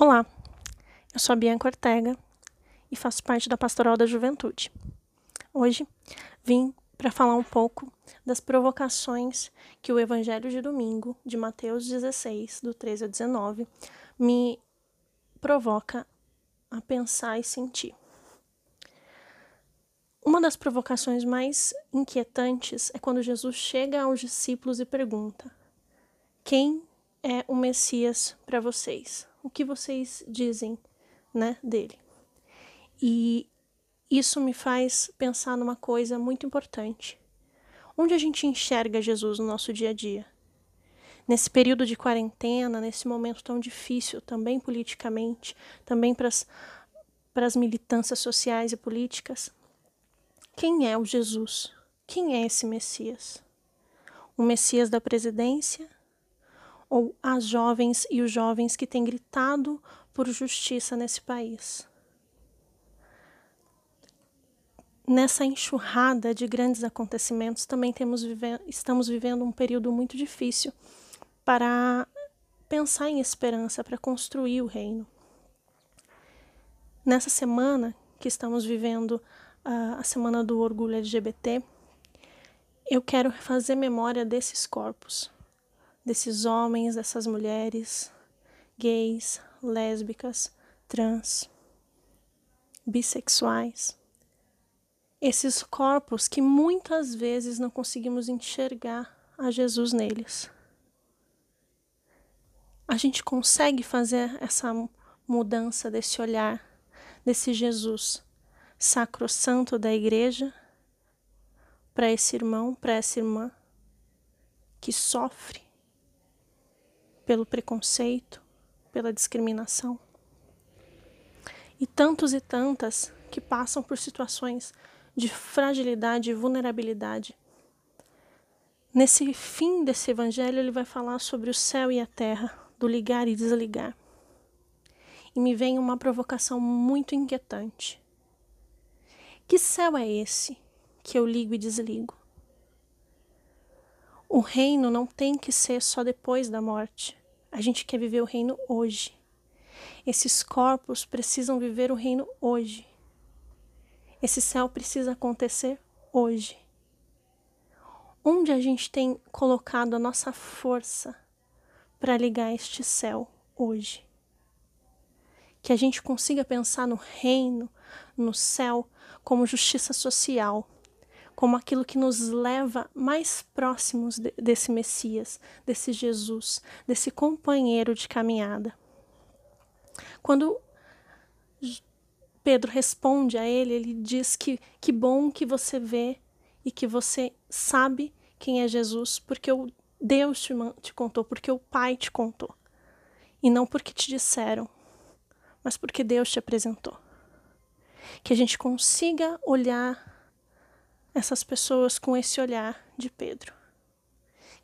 Olá, eu sou a Bianca Ortega e faço parte da Pastoral da Juventude. Hoje vim para falar um pouco das provocações que o Evangelho de domingo, de Mateus 16, do 13 a 19, me provoca a pensar e sentir. Uma das provocações mais inquietantes é quando Jesus chega aos discípulos e pergunta: Quem é o Messias para vocês? O que vocês dizem, né, dele. E isso me faz pensar numa coisa muito importante. Onde a gente enxerga Jesus no nosso dia a dia? Nesse período de quarentena, nesse momento tão difícil, também politicamente, também para as militâncias sociais e políticas, quem é o Jesus? Quem é esse Messias? O Messias da presidência ou as jovens e os jovens que têm gritado por justiça nesse país. Nessa enxurrada de grandes acontecimentos, também temos vive estamos vivendo um período muito difícil para pensar em esperança, para construir o reino. Nessa semana que estamos vivendo, uh, a semana do orgulho LGBT, eu quero fazer memória desses corpos, desses homens, dessas mulheres, gays, lésbicas, trans, bissexuais. Esses corpos que muitas vezes não conseguimos enxergar a Jesus neles. A gente consegue fazer essa mudança desse olhar, desse Jesus sacrosanto da igreja para esse irmão, para essa irmã que sofre pelo preconceito, pela discriminação. E tantos e tantas que passam por situações de fragilidade e vulnerabilidade. Nesse fim desse evangelho, ele vai falar sobre o céu e a terra, do ligar e desligar. E me vem uma provocação muito inquietante. Que céu é esse que eu ligo e desligo? O reino não tem que ser só depois da morte. A gente quer viver o reino hoje. Esses corpos precisam viver o reino hoje. Esse céu precisa acontecer hoje. Onde a gente tem colocado a nossa força para ligar este céu hoje? Que a gente consiga pensar no reino, no céu, como justiça social como aquilo que nos leva mais próximos de, desse Messias, desse Jesus, desse companheiro de caminhada. Quando Pedro responde a ele, ele diz que que bom que você vê e que você sabe quem é Jesus, porque o Deus te, te contou, porque o Pai te contou. E não porque te disseram, mas porque Deus te apresentou. Que a gente consiga olhar essas pessoas com esse olhar de Pedro,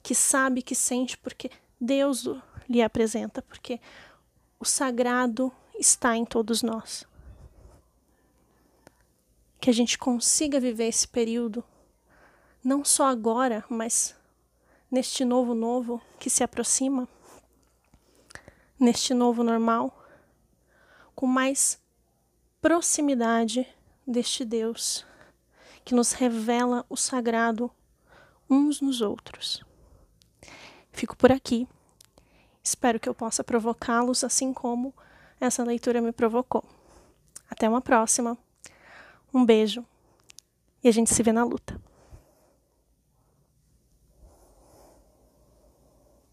que sabe, que sente, porque Deus lhe apresenta, porque o sagrado está em todos nós. Que a gente consiga viver esse período, não só agora, mas neste novo novo que se aproxima, neste novo normal, com mais proximidade deste Deus que nos revela o sagrado uns nos outros. Fico por aqui. Espero que eu possa provocá-los assim como essa leitura me provocou. Até uma próxima. Um beijo e a gente se vê na luta.